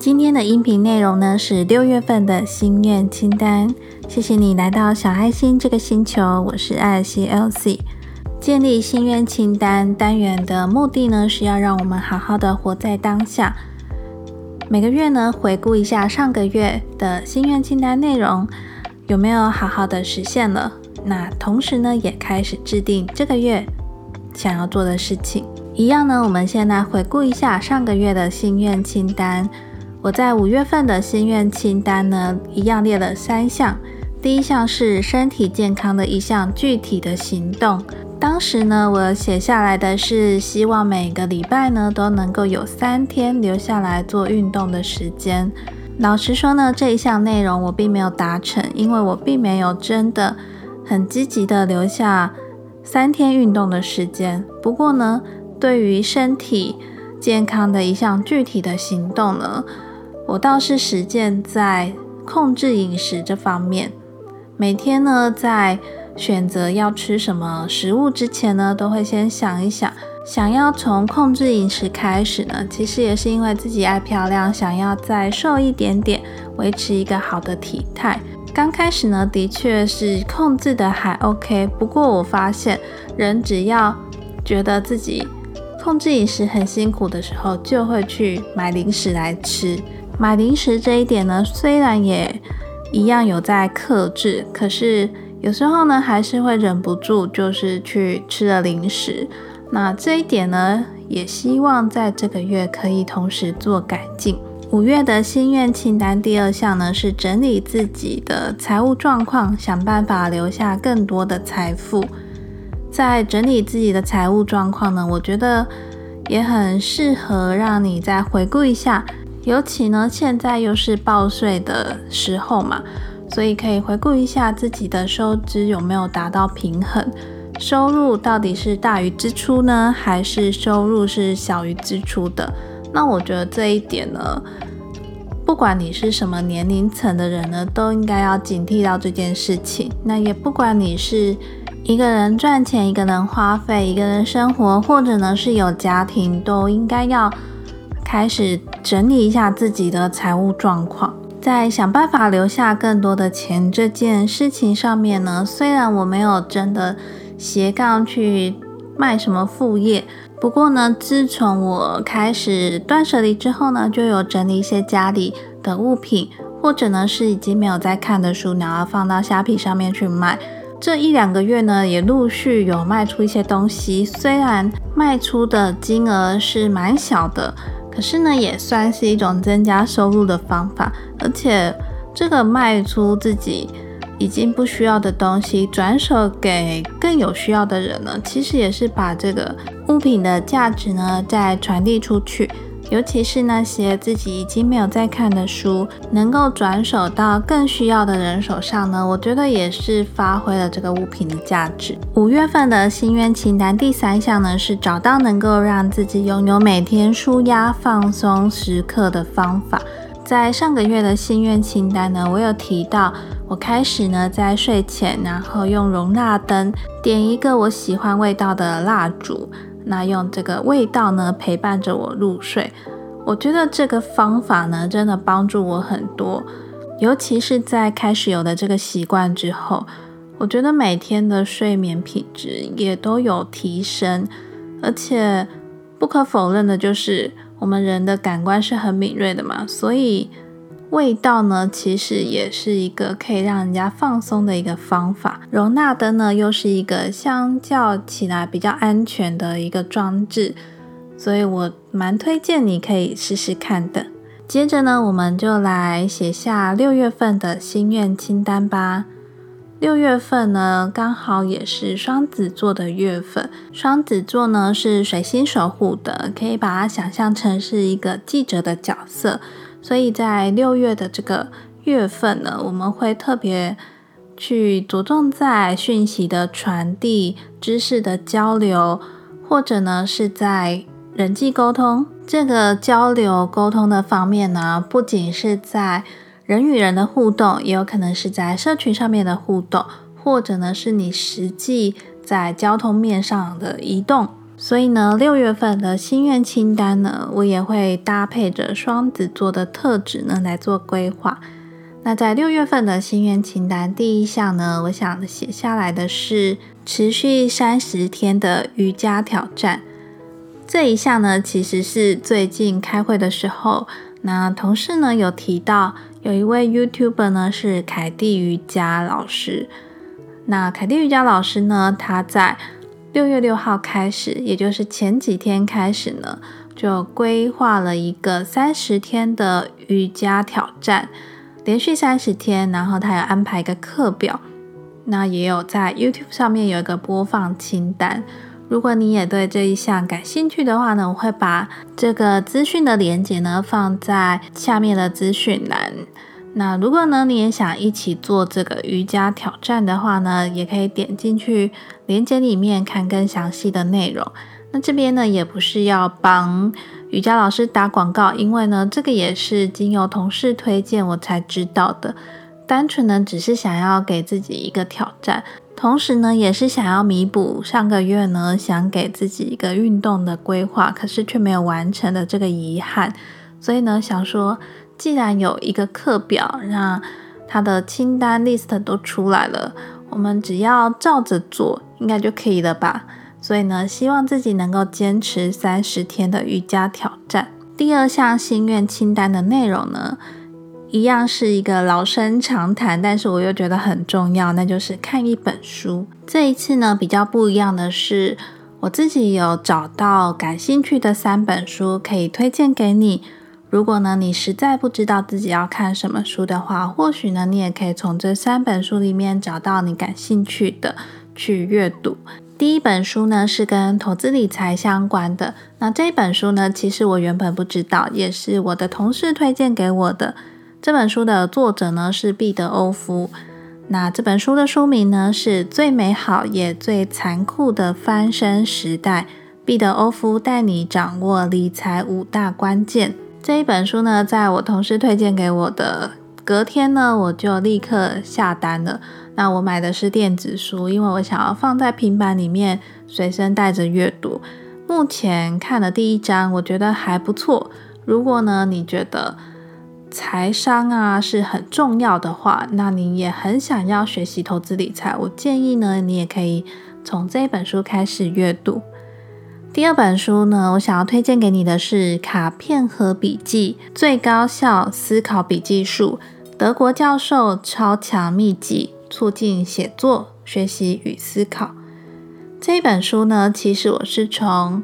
今天的音频内容呢是六月份的心愿清单。谢谢你来到小爱心这个星球，我是艾尔西 Elsie。建立心愿清单单元的目的呢，是要让我们好好的活在当下。每个月呢，回顾一下上个月的心愿清单内容，有没有好好的实现了？那同时呢，也开始制定这个月想要做的事情。一样呢，我们先来回顾一下上个月的心愿清单。我在五月份的心愿清单呢，一样列了三项。第一项是身体健康的一项具体的行动。当时呢，我写下来的是希望每个礼拜呢都能够有三天留下来做运动的时间。老实说呢，这一项内容我并没有达成，因为我并没有真的很积极的留下三天运动的时间。不过呢，对于身体健康的一项具体的行动呢，我倒是实践在控制饮食这方面，每天呢在选择要吃什么食物之前呢，都会先想一想，想要从控制饮食开始呢，其实也是因为自己爱漂亮，想要再瘦一点点，维持一个好的体态。刚开始呢，的确是控制的还 OK，不过我发现人只要觉得自己控制饮食很辛苦的时候，就会去买零食来吃。买零食这一点呢，虽然也一样有在克制，可是有时候呢，还是会忍不住，就是去吃了零食。那这一点呢，也希望在这个月可以同时做改进。五月的心愿清单第二项呢，是整理自己的财务状况，想办法留下更多的财富。在整理自己的财务状况呢，我觉得也很适合让你再回顾一下。尤其呢，现在又是报税的时候嘛，所以可以回顾一下自己的收支有没有达到平衡，收入到底是大于支出呢，还是收入是小于支出的？那我觉得这一点呢，不管你是什么年龄层的人呢，都应该要警惕到这件事情。那也不管你是一个人赚钱，一个人花费，一个人生活，或者呢是有家庭，都应该要。开始整理一下自己的财务状况，在想办法留下更多的钱这件事情上面呢，虽然我没有真的斜杠去卖什么副业，不过呢，自从我开始断舍离之后呢，就有整理一些家里的物品，或者呢是已经没有在看的书，然后放到虾皮上面去卖。这一两个月呢，也陆续有卖出一些东西，虽然卖出的金额是蛮小的。可是呢，也算是一种增加收入的方法，而且这个卖出自己已经不需要的东西，转手给更有需要的人呢，其实也是把这个物品的价值呢再传递出去。尤其是那些自己已经没有在看的书，能够转手到更需要的人手上呢，我觉得也是发挥了这个物品的价值。五月份的心愿清单第三项呢，是找到能够让自己拥有每天舒压放松时刻的方法。在上个月的心愿清单呢，我有提到，我开始呢在睡前，然后用容纳灯点一个我喜欢味道的蜡烛。那用这个味道呢陪伴着我入睡，我觉得这个方法呢真的帮助我很多，尤其是在开始有了这个习惯之后，我觉得每天的睡眠品质也都有提升，而且不可否认的就是我们人的感官是很敏锐的嘛，所以。味道呢，其实也是一个可以让人家放松的一个方法。容纳灯呢，又是一个相较起来比较安全的一个装置，所以我蛮推荐你可以试试看的。接着呢，我们就来写下六月份的心愿清单吧。六月份呢，刚好也是双子座的月份。双子座呢是水星守护的，可以把它想象成是一个记者的角色。所以在六月的这个月份呢，我们会特别去着重在讯息的传递、知识的交流，或者呢是在人际沟通这个交流沟通的方面呢，不仅是在人与人的互动，也有可能是在社群上面的互动，或者呢是你实际在交通面上的移动。所以呢，六月份的心愿清单呢，我也会搭配着双子座的特质呢来做规划。那在六月份的心愿清单第一项呢，我想写下来的是持续三十天的瑜伽挑战。这一项呢，其实是最近开会的时候，那同事呢有提到，有一位 YouTuber 呢是凯蒂瑜伽老师。那凯蒂瑜伽老师呢，他在六月六号开始，也就是前几天开始呢，就规划了一个三十天的瑜伽挑战，连续三十天，然后他有安排一个课表，那也有在 YouTube 上面有一个播放清单。如果你也对这一项感兴趣的话呢，我会把这个资讯的连接呢放在下面的资讯栏。那如果呢，你也想一起做这个瑜伽挑战的话呢，也可以点进去链接里面看更详细的内容。那这边呢，也不是要帮瑜伽老师打广告，因为呢，这个也是经由同事推荐我才知道的。单纯呢，只是想要给自己一个挑战，同时呢，也是想要弥补上个月呢想给自己一个运动的规划，可是却没有完成的这个遗憾。所以呢，想说。既然有一个课表，那它的清单 list 都出来了，我们只要照着做，应该就可以了吧？所以呢，希望自己能够坚持三十天的瑜伽挑战。第二项心愿清单的内容呢，一样是一个老生常谈，但是我又觉得很重要，那就是看一本书。这一次呢，比较不一样的是，我自己有找到感兴趣的三本书，可以推荐给你。如果呢，你实在不知道自己要看什么书的话，或许呢，你也可以从这三本书里面找到你感兴趣的去阅读。第一本书呢是跟投资理财相关的，那这本书呢，其实我原本不知道，也是我的同事推荐给我的。这本书的作者呢是毕德欧夫，那这本书的书名呢是最美好也最残酷的翻身时代，毕德欧夫带你掌握理财五大关键。这一本书呢，在我同事推荐给我的隔天呢，我就立刻下单了。那我买的是电子书，因为我想要放在平板里面随身带着阅读。目前看了第一章，我觉得还不错。如果呢，你觉得财商啊是很重要的话，那你也很想要学习投资理财，我建议呢，你也可以从这一本书开始阅读。第二本书呢，我想要推荐给你的是《卡片和笔记：最高效思考笔记术》，德国教授超强秘籍，促进写作、学习与思考。这一本书呢，其实我是从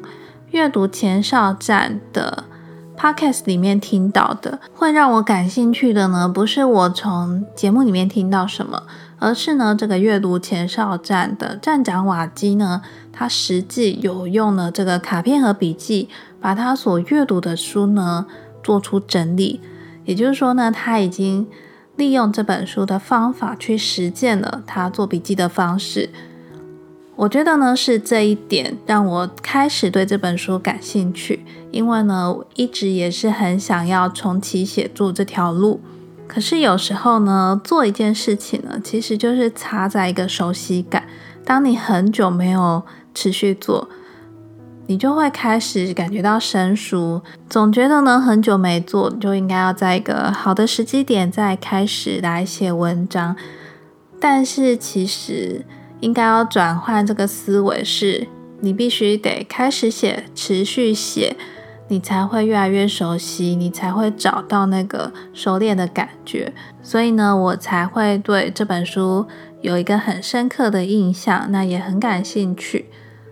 阅读前哨站的 podcast 里面听到的。会让我感兴趣的呢，不是我从节目里面听到什么，而是呢，这个阅读前哨站的站长瓦基呢。他实际有用了这个卡片和笔记，把他所阅读的书呢做出整理。也就是说呢，他已经利用这本书的方法去实践了他做笔记的方式。我觉得呢，是这一点让我开始对这本书感兴趣。因为呢，一直也是很想要重启写作这条路。可是有时候呢，做一件事情呢，其实就是插在一个熟悉感。当你很久没有持续做，你就会开始感觉到生疏，总觉得呢很久没做，就应该要在一个好的时机点再开始来写文章。但是其实应该要转换这个思维，是你必须得开始写，持续写，你才会越来越熟悉，你才会找到那个熟练的感觉。所以呢，我才会对这本书有一个很深刻的印象，那也很感兴趣。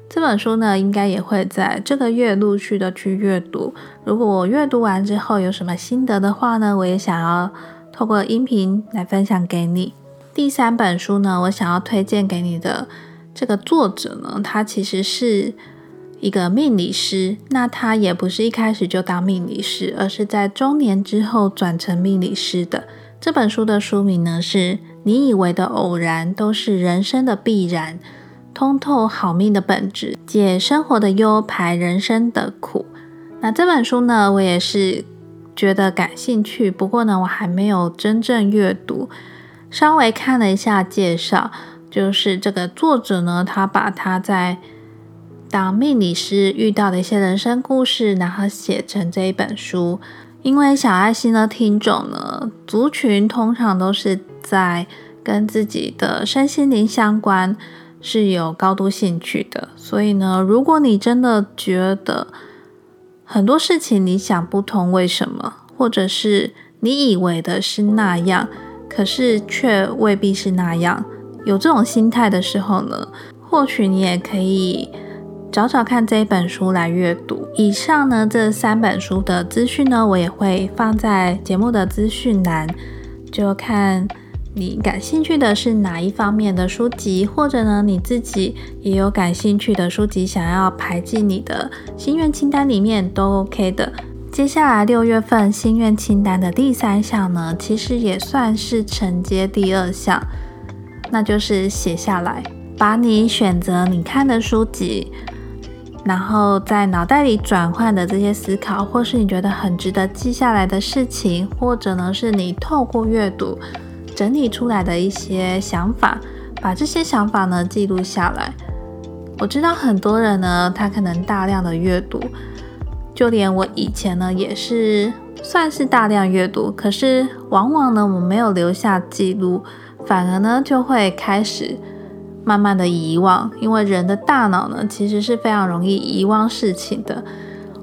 这本书呢，应该也会在这个月陆续的去阅读。如果我阅读完之后有什么心得的话呢，我也想要透过音频来分享给你。第三本书呢，我想要推荐给你的这个作者呢，他其实是一个命理师。那他也不是一开始就当命理师，而是在中年之后转成命理师的。这本书的书名呢，是你以为的偶然都是人生的必然。通透好命的本质，解生活的忧，排人生的苦。那这本书呢，我也是觉得感兴趣。不过呢，我还没有真正阅读，稍微看了一下介绍，就是这个作者呢，他把他在当命理师遇到的一些人生故事，然后写成这一本书。因为小爱心的听众呢，族群通常都是在跟自己的身心灵相关，是有高度兴趣的。所以呢，如果你真的觉得很多事情你想不通为什么，或者是你以为的是那样，可是却未必是那样，有这种心态的时候呢，或许你也可以。找找看这一本书来阅读。以上呢这三本书的资讯呢，我也会放在节目的资讯栏，就看你感兴趣的是哪一方面的书籍，或者呢你自己也有感兴趣的书籍，想要排进你的心愿清单里面都 OK 的。接下来六月份心愿清单的第三项呢，其实也算是承接第二项，那就是写下来，把你选择你看的书籍。然后在脑袋里转换的这些思考，或是你觉得很值得记下来的事情，或者呢是你透过阅读整理出来的一些想法，把这些想法呢记录下来。我知道很多人呢，他可能大量的阅读，就连我以前呢也是算是大量阅读，可是往往呢我没有留下记录，反而呢就会开始。慢慢的遗忘，因为人的大脑呢，其实是非常容易遗忘事情的。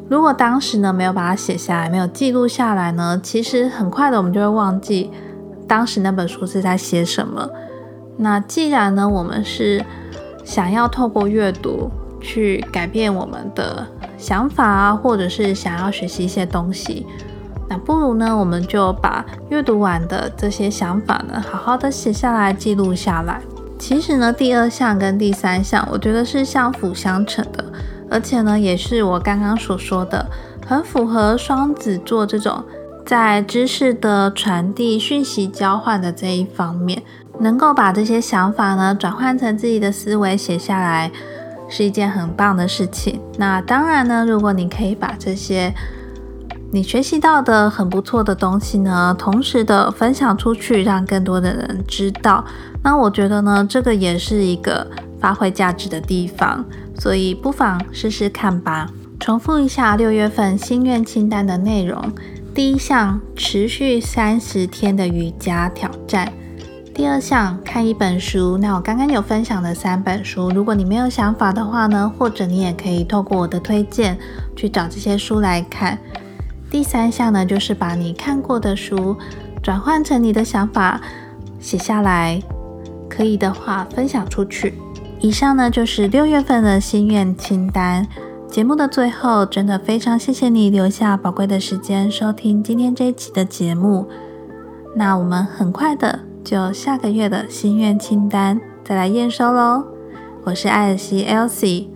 如果当时呢没有把它写下来，没有记录下来呢，其实很快的我们就会忘记当时那本书是在写什么。那既然呢我们是想要透过阅读去改变我们的想法啊，或者是想要学习一些东西，那不如呢我们就把阅读完的这些想法呢，好好的写下来，记录下来。其实呢，第二项跟第三项，我觉得是相辅相成的，而且呢，也是我刚刚所说的，很符合双子座这种在知识的传递、讯息交换的这一方面，能够把这些想法呢转换成自己的思维写下来，是一件很棒的事情。那当然呢，如果你可以把这些你学习到的很不错的东西呢，同时的分享出去，让更多的人知道。那我觉得呢，这个也是一个发挥价值的地方，所以不妨试试看吧。重复一下六月份心愿清单的内容：第一项，持续三十天的瑜伽挑战；第二项，看一本书。那我刚刚有分享的三本书，如果你没有想法的话呢，或者你也可以透过我的推荐去找这些书来看。第三项呢，就是把你看过的书转换成你的想法，写下来，可以的话分享出去。以上呢就是六月份的心愿清单。节目的最后，真的非常谢谢你留下宝贵的时间收听今天这一期的节目。那我们很快的就下个月的心愿清单再来验收喽。我是艾尔西 Elsie，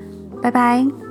拜拜。